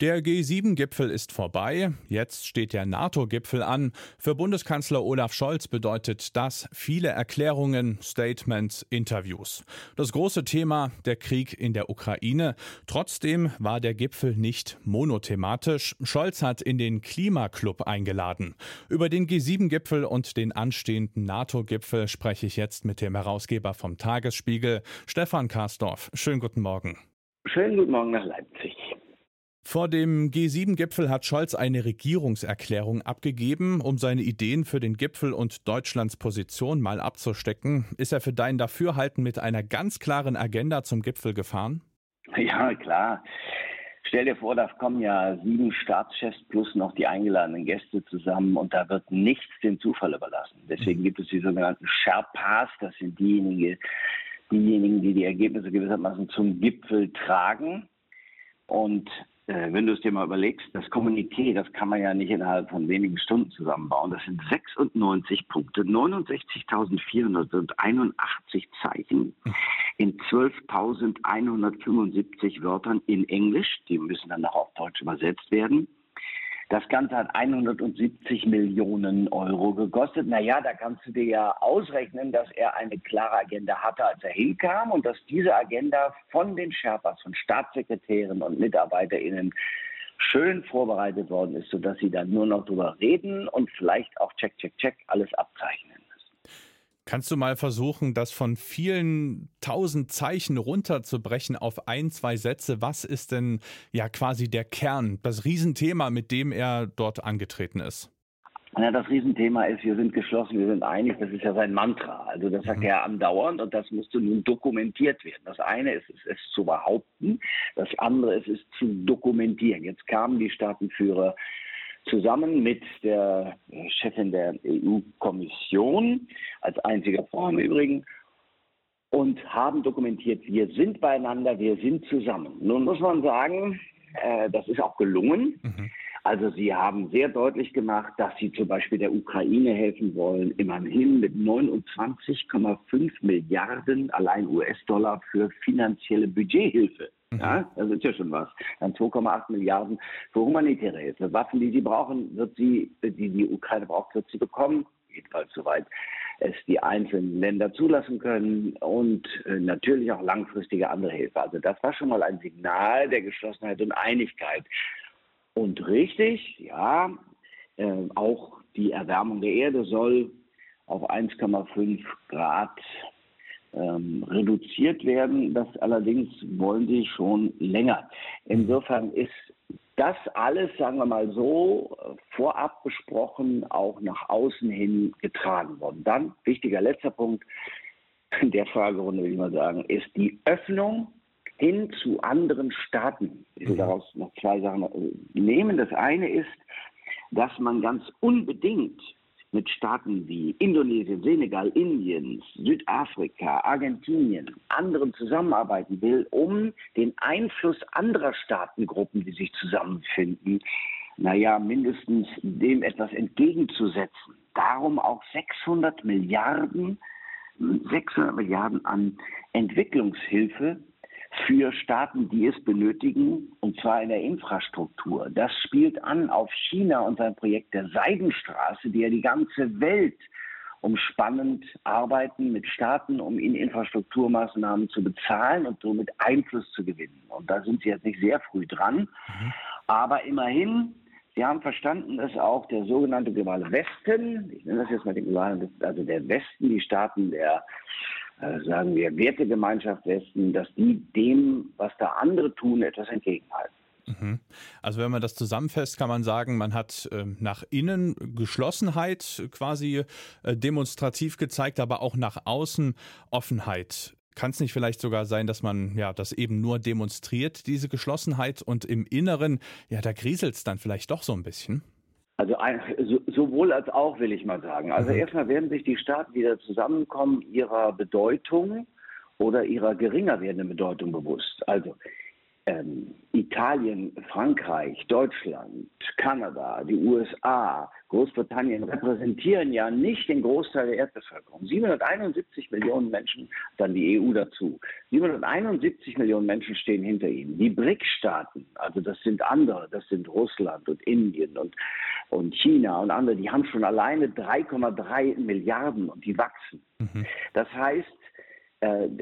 Der G7-Gipfel ist vorbei. Jetzt steht der NATO-Gipfel an. Für Bundeskanzler Olaf Scholz bedeutet das viele Erklärungen, Statements, Interviews. Das große Thema der Krieg in der Ukraine. Trotzdem war der Gipfel nicht monothematisch. Scholz hat in den Klimaclub eingeladen. Über den G7-Gipfel und den anstehenden NATO-Gipfel spreche ich jetzt mit dem Herausgeber vom Tagesspiegel, Stefan Karsdorf. Schönen guten Morgen. Schönen guten Morgen nach Leipzig. Vor dem G7-Gipfel hat Scholz eine Regierungserklärung abgegeben, um seine Ideen für den Gipfel und Deutschlands Position mal abzustecken. Ist er für dein Dafürhalten mit einer ganz klaren Agenda zum Gipfel gefahren? Ja, klar. Stell dir vor, da kommen ja sieben Staatschefs plus noch die eingeladenen Gäste zusammen und da wird nichts dem Zufall überlassen. Deswegen gibt es die sogenannten Sherpas, das sind diejenigen, diejenigen, die die Ergebnisse gewissermaßen zum Gipfel tragen. Und wenn du es dir mal überlegst, das Kommuniqué, das kann man ja nicht innerhalb von wenigen Stunden zusammenbauen. Das sind 96 Punkte, 69.481 Zeichen in 12.175 Wörtern in Englisch. Die müssen dann noch auf Deutsch übersetzt werden. Das Ganze hat 170 Millionen Euro gekostet. Naja, da kannst du dir ja ausrechnen, dass er eine klare Agenda hatte, als er hinkam und dass diese Agenda von den Sherpas, von Staatssekretären und MitarbeiterInnen schön vorbereitet worden ist, sodass sie dann nur noch drüber reden und vielleicht auch check, check, check alles abzeichnen. Kannst du mal versuchen, das von vielen tausend Zeichen runterzubrechen auf ein, zwei Sätze? Was ist denn ja quasi der Kern, das Riesenthema, mit dem er dort angetreten ist? Ja, das Riesenthema ist, wir sind geschlossen, wir sind einig, das ist ja sein Mantra. Also das sagt mhm. er andauernd und das musste nun dokumentiert werden. Das eine ist es, es zu behaupten, das andere ist es zu dokumentieren. Jetzt kamen die Staatenführer zusammen mit der Chefin der EU-Kommission, als einziger Frau im Übrigen, und haben dokumentiert, wir sind beieinander, wir sind zusammen. Nun muss man sagen, äh, das ist auch gelungen. Mhm. Also sie haben sehr deutlich gemacht, dass sie zum Beispiel der Ukraine helfen wollen, immerhin mit 29,5 Milliarden allein US-Dollar für finanzielle Budgethilfe. Mhm. Ja, das ist ja schon was. Dann 2,8 Milliarden für humanitäre Hilfe. Waffen, die sie brauchen, wird sie, die die Ukraine braucht, wird sie bekommen. Jedenfalls soweit es die einzelnen Länder zulassen können und äh, natürlich auch langfristige andere Hilfe. Also das war schon mal ein Signal der Geschlossenheit und Einigkeit. Und richtig, ja, äh, auch die Erwärmung der Erde soll auf 1,5 Grad ähm, reduziert werden. Das allerdings wollen sie schon länger. Insofern ist das alles, sagen wir mal so, vorab besprochen, auch nach außen hin getragen worden. Dann, wichtiger letzter Punkt der Fragerunde, will ich mal sagen, ist die Öffnung hin zu anderen Staaten. Ich will mhm. daraus noch zwei Sachen äh, nehmen. Das eine ist, dass man ganz unbedingt mit Staaten wie Indonesien, Senegal, Indien, Südafrika, Argentinien, anderen zusammenarbeiten will, um den Einfluss anderer Staatengruppen, die sich zusammenfinden, naja, mindestens dem etwas entgegenzusetzen. Darum auch 600 Milliarden, 600 Milliarden an Entwicklungshilfe für Staaten, die es benötigen, und zwar in der Infrastruktur. Das spielt an auf China und sein Projekt der Seidenstraße, die ja die ganze Welt umspannend arbeiten mit Staaten, um ihnen Infrastrukturmaßnahmen zu bezahlen und somit Einfluss zu gewinnen. Und da sind sie jetzt nicht sehr früh dran. Mhm. Aber immerhin, sie haben verstanden, dass auch der sogenannte globale Westen, ich nenne das jetzt mal den globalen, also der Westen, die Staaten der sagen wir, Wertegemeinschaft Westen, dass die dem, was da andere tun, etwas entgegenhalten. Mhm. Also wenn man das zusammenfasst, kann man sagen, man hat äh, nach innen Geschlossenheit quasi äh, demonstrativ gezeigt, aber auch nach außen Offenheit. Kann es nicht vielleicht sogar sein, dass man ja das eben nur demonstriert, diese Geschlossenheit und im Inneren, ja, da grieselt es dann vielleicht doch so ein bisschen? Also ein, so, sowohl als auch, will ich mal sagen. Also mhm. erstmal werden sich die Staaten wieder zusammenkommen ihrer Bedeutung oder ihrer geringer werdenden Bedeutung bewusst. Also ähm, Italien, Frankreich, Deutschland, Kanada, die USA, Großbritannien repräsentieren ja nicht den Großteil der Erdbevölkerung. 771 Millionen Menschen, dann die EU dazu. 771 Millionen Menschen stehen hinter ihnen. Die BRIC-Staaten, also das sind andere, das sind Russland und Indien und, und China und andere, die haben schon alleine 3,3 Milliarden und die wachsen. Mhm. Das heißt,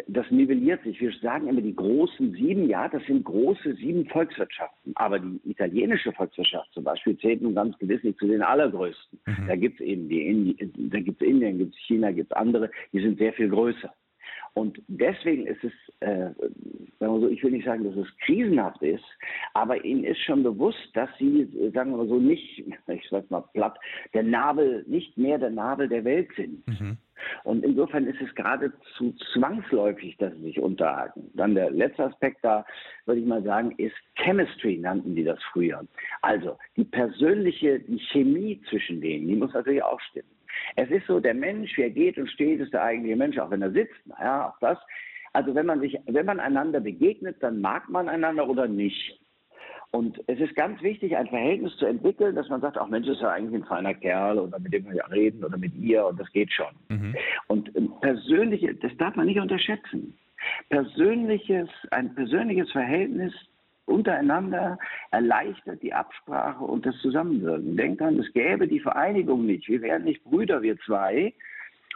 das nivelliert sich. Wir sagen immer die großen sieben, ja, das sind große sieben Volkswirtschaften. Aber die italienische Volkswirtschaft zum Beispiel zählt nun ganz gewiss nicht zu den allergrößten. Mhm. Da gibt es eben die da gibt es Indien, gibt es China, gibt es andere, die sind sehr viel größer. Und deswegen ist es, äh, sagen wir so, ich will nicht sagen, dass es krisenhaft ist, aber ihnen ist schon bewusst, dass sie, sagen wir so, nicht, ich sag mal platt, der Nabel, nicht mehr der Nabel der Welt sind. Mhm. Und insofern ist es geradezu zwangsläufig, dass sie sich unterhalten. Dann der letzte Aspekt da, würde ich mal sagen, ist Chemistry, nannten die das früher. Also die persönliche, die Chemie zwischen denen, die muss natürlich auch stimmen. Es ist so, der Mensch, wie er geht und steht, ist der eigentliche Mensch, auch wenn er sitzt. Naja, auch das. Also wenn man sich, wenn man einander begegnet, dann mag man einander oder nicht. Und es ist ganz wichtig, ein Verhältnis zu entwickeln, dass man sagt, ach Mensch, ist ja eigentlich ein feiner Kerl oder mit dem wir ja reden oder mit ihr und das geht schon. Mhm. Und ähm, persönliche, das darf man nicht unterschätzen. Persönliches, ein persönliches Verhältnis untereinander erleichtert die Absprache und das Zusammenwirken. Denk an, es gäbe die Vereinigung nicht. Wir wären nicht Brüder, wir zwei,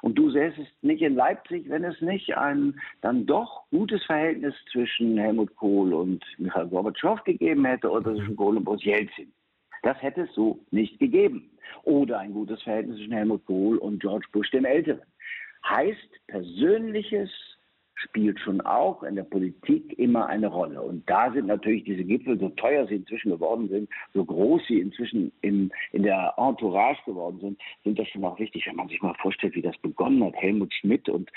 und du säßest nicht in Leipzig, wenn es nicht ein dann doch gutes Verhältnis zwischen Helmut Kohl und Michael Gorbatschow gegeben hätte oder zwischen Kohl und Boris Jelzin. Das hätte es so nicht gegeben. Oder ein gutes Verhältnis zwischen Helmut Kohl und George Bush dem Älteren. Heißt persönliches spielt schon auch in der Politik immer eine Rolle. Und da sind natürlich diese Gipfel, so teuer sie inzwischen geworden sind, so groß sie inzwischen in, in der Entourage geworden sind, sind das schon auch wichtig, wenn man sich mal vorstellt, wie das begonnen hat. Helmut Schmidt und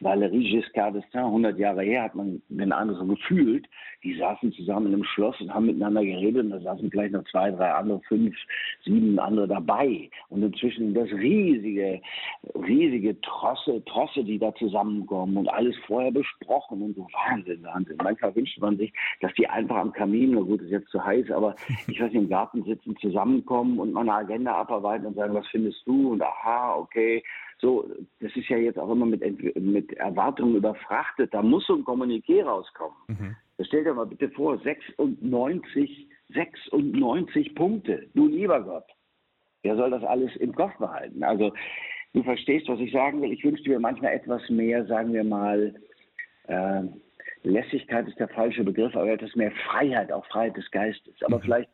Valérie Giscard d'Estaing, 100 Jahre her, hat man den Eindruck so gefühlt, die saßen zusammen in einem Schloss und haben miteinander geredet und da saßen vielleicht noch zwei, drei andere, fünf, sieben andere dabei. Und inzwischen das riesige, riesige Trosse, Trosse, die da zusammenkommen und alles vorher besprochen und so Wahnsinn, Wahnsinn. Manchmal wünscht man sich, dass die einfach am Kamin, na gut, ist jetzt zu heiß, aber ich weiß nicht, im Garten sitzen, zusammenkommen und mal eine Agenda abarbeiten und sagen, was findest du? Und aha, okay, so, das ist ja jetzt auch immer mit, mit Erwartungen überfrachtet. Da muss so ein Kommuniqué rauskommen. Mhm. Das stellt dir mal bitte vor, 96, 96 Punkte. Du lieber Gott. Wer soll das alles im Kopf behalten? Also, du verstehst, was ich sagen will. Ich wünschte mir manchmal etwas mehr, sagen wir mal, äh, Lässigkeit ist der falsche Begriff, aber etwas mehr Freiheit, auch Freiheit des Geistes. Aber mhm. vielleicht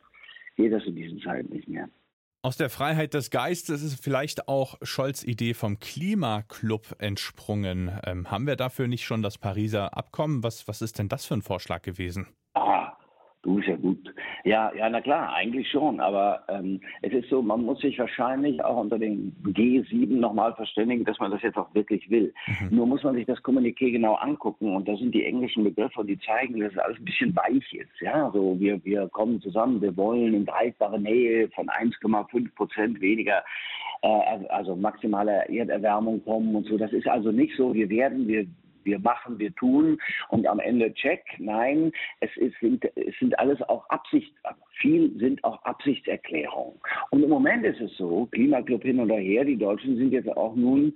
geht das in diesen Zeiten nicht mehr. Aus der Freiheit des Geistes ist vielleicht auch Scholz' Idee vom Klimaclub entsprungen. Ähm, haben wir dafür nicht schon das Pariser Abkommen? Was, was ist denn das für ein Vorschlag gewesen? Du ist ja gut. Ja, ja, na klar, eigentlich schon. Aber ähm, es ist so, man muss sich wahrscheinlich auch unter den G7 nochmal verständigen, dass man das jetzt auch wirklich will. Mhm. Nur muss man sich das Kommuniqué genau angucken und da sind die englischen Begriffe, die zeigen, dass es alles ein bisschen weich ist. Ja, so wir, wir kommen zusammen, wir wollen in greifbare Nähe von 1,5 Prozent weniger, äh, also maximale Erderwärmung kommen und so. Das ist also nicht so, wir werden, wir wir machen, wir tun und am Ende check. Nein, es, ist, sind, es sind alles auch Absichts, viel sind auch Absichtserklärungen. Und im Moment ist es so, Klimaclub hin oder her, die Deutschen sind jetzt auch nun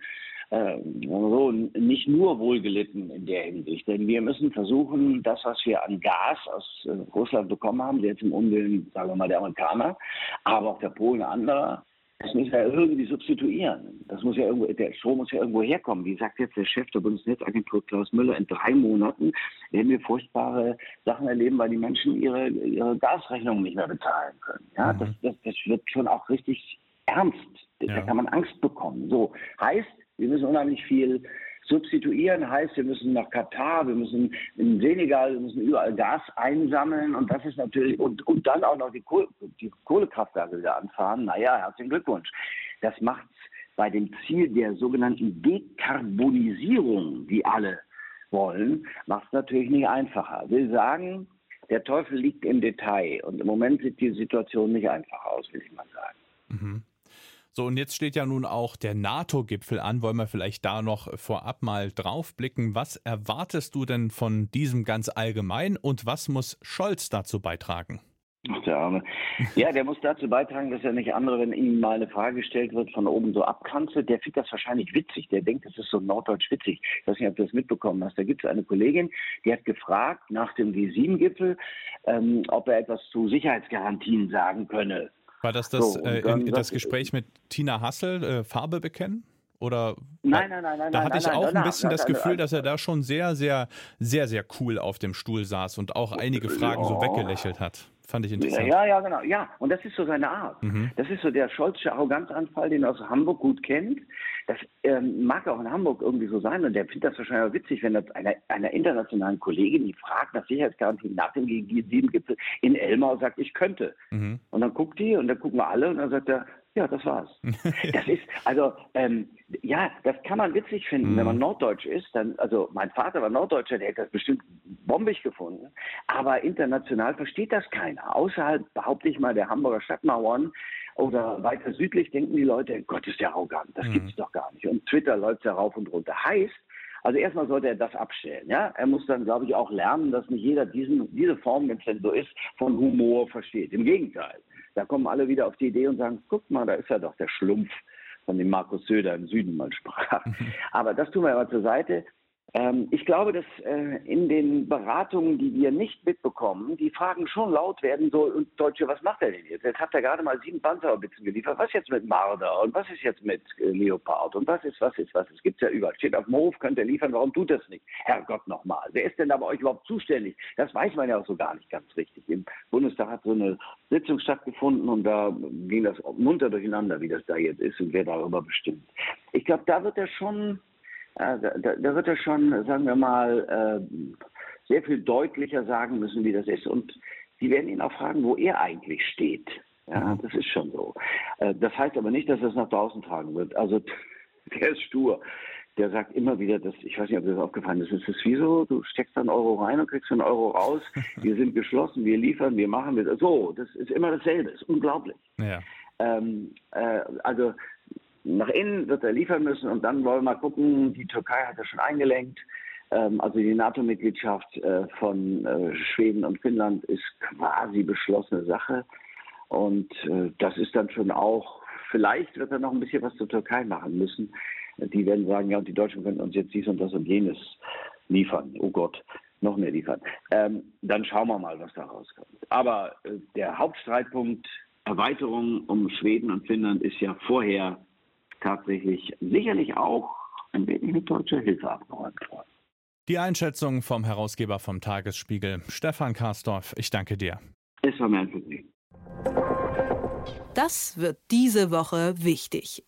äh, so, nicht nur wohlgelitten in der Hinsicht. Denn wir müssen versuchen, das, was wir an Gas aus äh, Russland bekommen haben, jetzt im Unwillen, sagen wir mal, der Amerikaner, aber auch der Polen anderer, das müssen wir irgendwie substituieren. Das muss ja irgendwo, der Strom muss ja irgendwo herkommen. Wie sagt jetzt der Chef der Bundesnetzagentur Klaus Müller, in drei Monaten werden wir furchtbare Sachen erleben, weil die Menschen ihre, ihre Gasrechnungen nicht mehr bezahlen können. Ja, mhm. das, das, das wird schon auch richtig ernst. Ja. Da kann man Angst bekommen. So heißt, wir müssen unheimlich viel Substituieren heißt, wir müssen nach Katar, wir müssen in Senegal, wir müssen überall Gas einsammeln und das ist natürlich, und, und dann auch noch die, Kohle, die Kohlekraftwerke wieder anfahren. Naja, herzlichen Glückwunsch. Das macht bei dem Ziel der sogenannten Dekarbonisierung, die alle wollen, macht es natürlich nicht einfacher. Will sagen, der Teufel liegt im Detail und im Moment sieht die Situation nicht einfach aus, will ich mal sagen. Mhm. So, und jetzt steht ja nun auch der NATO-Gipfel an. Wollen wir vielleicht da noch vorab mal drauf blicken? Was erwartest du denn von diesem ganz allgemein und was muss Scholz dazu beitragen? Der Arme. Ja, der muss dazu beitragen, dass er nicht andere, wenn ihm mal eine Frage gestellt wird, von oben so abkanzelt. Der findet das wahrscheinlich witzig. Der denkt, das ist so norddeutsch witzig. Ich weiß nicht, ob du das mitbekommen hast. Da gibt es eine Kollegin, die hat gefragt nach dem G7-Gipfel, ähm, ob er etwas zu Sicherheitsgarantien sagen könne. War das das, so, äh, in, das Gespräch mit Tina Hassel, äh, Farbe bekennen? Oder nein, nein, nein, nein. Da hatte nein, ich auch nein, ein bisschen das Gefühl, dass er da schon sehr, sehr, sehr, sehr cool auf dem Stuhl saß und auch einige Fragen so weggelächelt hat. Fand ich interessant. Ja, ja, genau. Ja, und das ist so seine Art. Mhm. Das ist so der Scholzsche Arroganzanfall, den er aus Hamburg gut kennt. Das ähm, mag auch in Hamburg irgendwie so sein und der findet das wahrscheinlich auch witzig, wenn das einer, einer internationalen Kollegin, die fragt nach Sicherheitsgarantien nach dem G7-Gipfel in Elmau sagt, ich könnte. Mhm. Und dann guckt die und dann gucken wir alle und dann sagt er, ja, das war's. das ist, also, ähm, ja, das kann man witzig finden, mhm. wenn man Norddeutsch ist. Dann, also, mein Vater war Norddeutscher, der hätte das bestimmt bombig gefunden. Aber international versteht das keiner. Außerhalb, behaupte ich mal, der Hamburger Stadtmauern oder weiter südlich denken die Leute, Gott, ist der arrogant. Das mhm. gibt's doch gar nicht. Und Twitter läuft ja rauf und runter. Heißt, also erstmal sollte er das abstellen. Ja? Er muss dann, glaube ich, auch lernen, dass nicht jeder diesen, diese Form, wenn es denn so ist, von Humor versteht. Im Gegenteil. Da kommen alle wieder auf die Idee und sagen, guck mal, da ist ja doch der Schlumpf, von dem Markus Söder im Süden mal sprach. Aber das tun wir aber zur Seite. Ähm, ich glaube, dass äh, in den Beratungen, die wir nicht mitbekommen, die Fragen schon laut werden, so, und Deutsche, was macht er denn jetzt? Jetzt hat er gerade mal sieben Panzerhaubitzen geliefert. Was jetzt mit Marder? Und was ist jetzt mit äh, Leopard? Und was ist, was ist, was ist? Gibt's ja überall. Steht auf dem Hof, könnt ihr liefern. Warum tut das nicht? Herrgott nochmal. Wer ist denn da bei euch überhaupt zuständig? Das weiß man ja auch so gar nicht ganz richtig. Im Bundestag hat so eine Sitzung stattgefunden und da ging das munter durcheinander, wie das da jetzt ist und wer darüber bestimmt. Ich glaube, da wird er schon da, da, wird er schon, sagen wir mal, äh, sehr viel deutlicher sagen müssen, wie das ist. Und sie werden ihn auch fragen, wo er eigentlich steht. Ja, mhm. das ist schon so. Äh, das heißt aber nicht, dass er es nach draußen tragen wird. Also der ist stur. Der sagt immer wieder, dass, ich weiß nicht, ob das aufgefallen ist, es ist wie so, du steckst einen Euro rein und kriegst einen Euro raus. Wir sind geschlossen, wir liefern, wir machen, wir, so, das ist immer dasselbe, das ist unglaublich. Ja. Ähm, äh, also nach innen wird er liefern müssen und dann wollen wir mal gucken, die Türkei hat ja schon eingelenkt. Ähm, also die NATO-Mitgliedschaft äh, von äh, Schweden und Finnland ist quasi beschlossene Sache. Und äh, das ist dann schon auch, vielleicht wird er noch ein bisschen was zur Türkei machen müssen. Die werden sagen, ja, und die Deutschen können uns jetzt dies und das und jenes liefern. Oh Gott, noch mehr liefern. Ähm, dann schauen wir mal, was da rauskommt. Aber der Hauptstreitpunkt Erweiterung um Schweden und Finnland ist ja vorher tatsächlich sicherlich auch ein wenig mit deutscher Hilfe abgeräumt worden. Die Einschätzung vom Herausgeber vom Tagesspiegel, Stefan Karsdorf. Ich danke dir. Es war mir ein Vergnügen. Das wird diese Woche wichtig.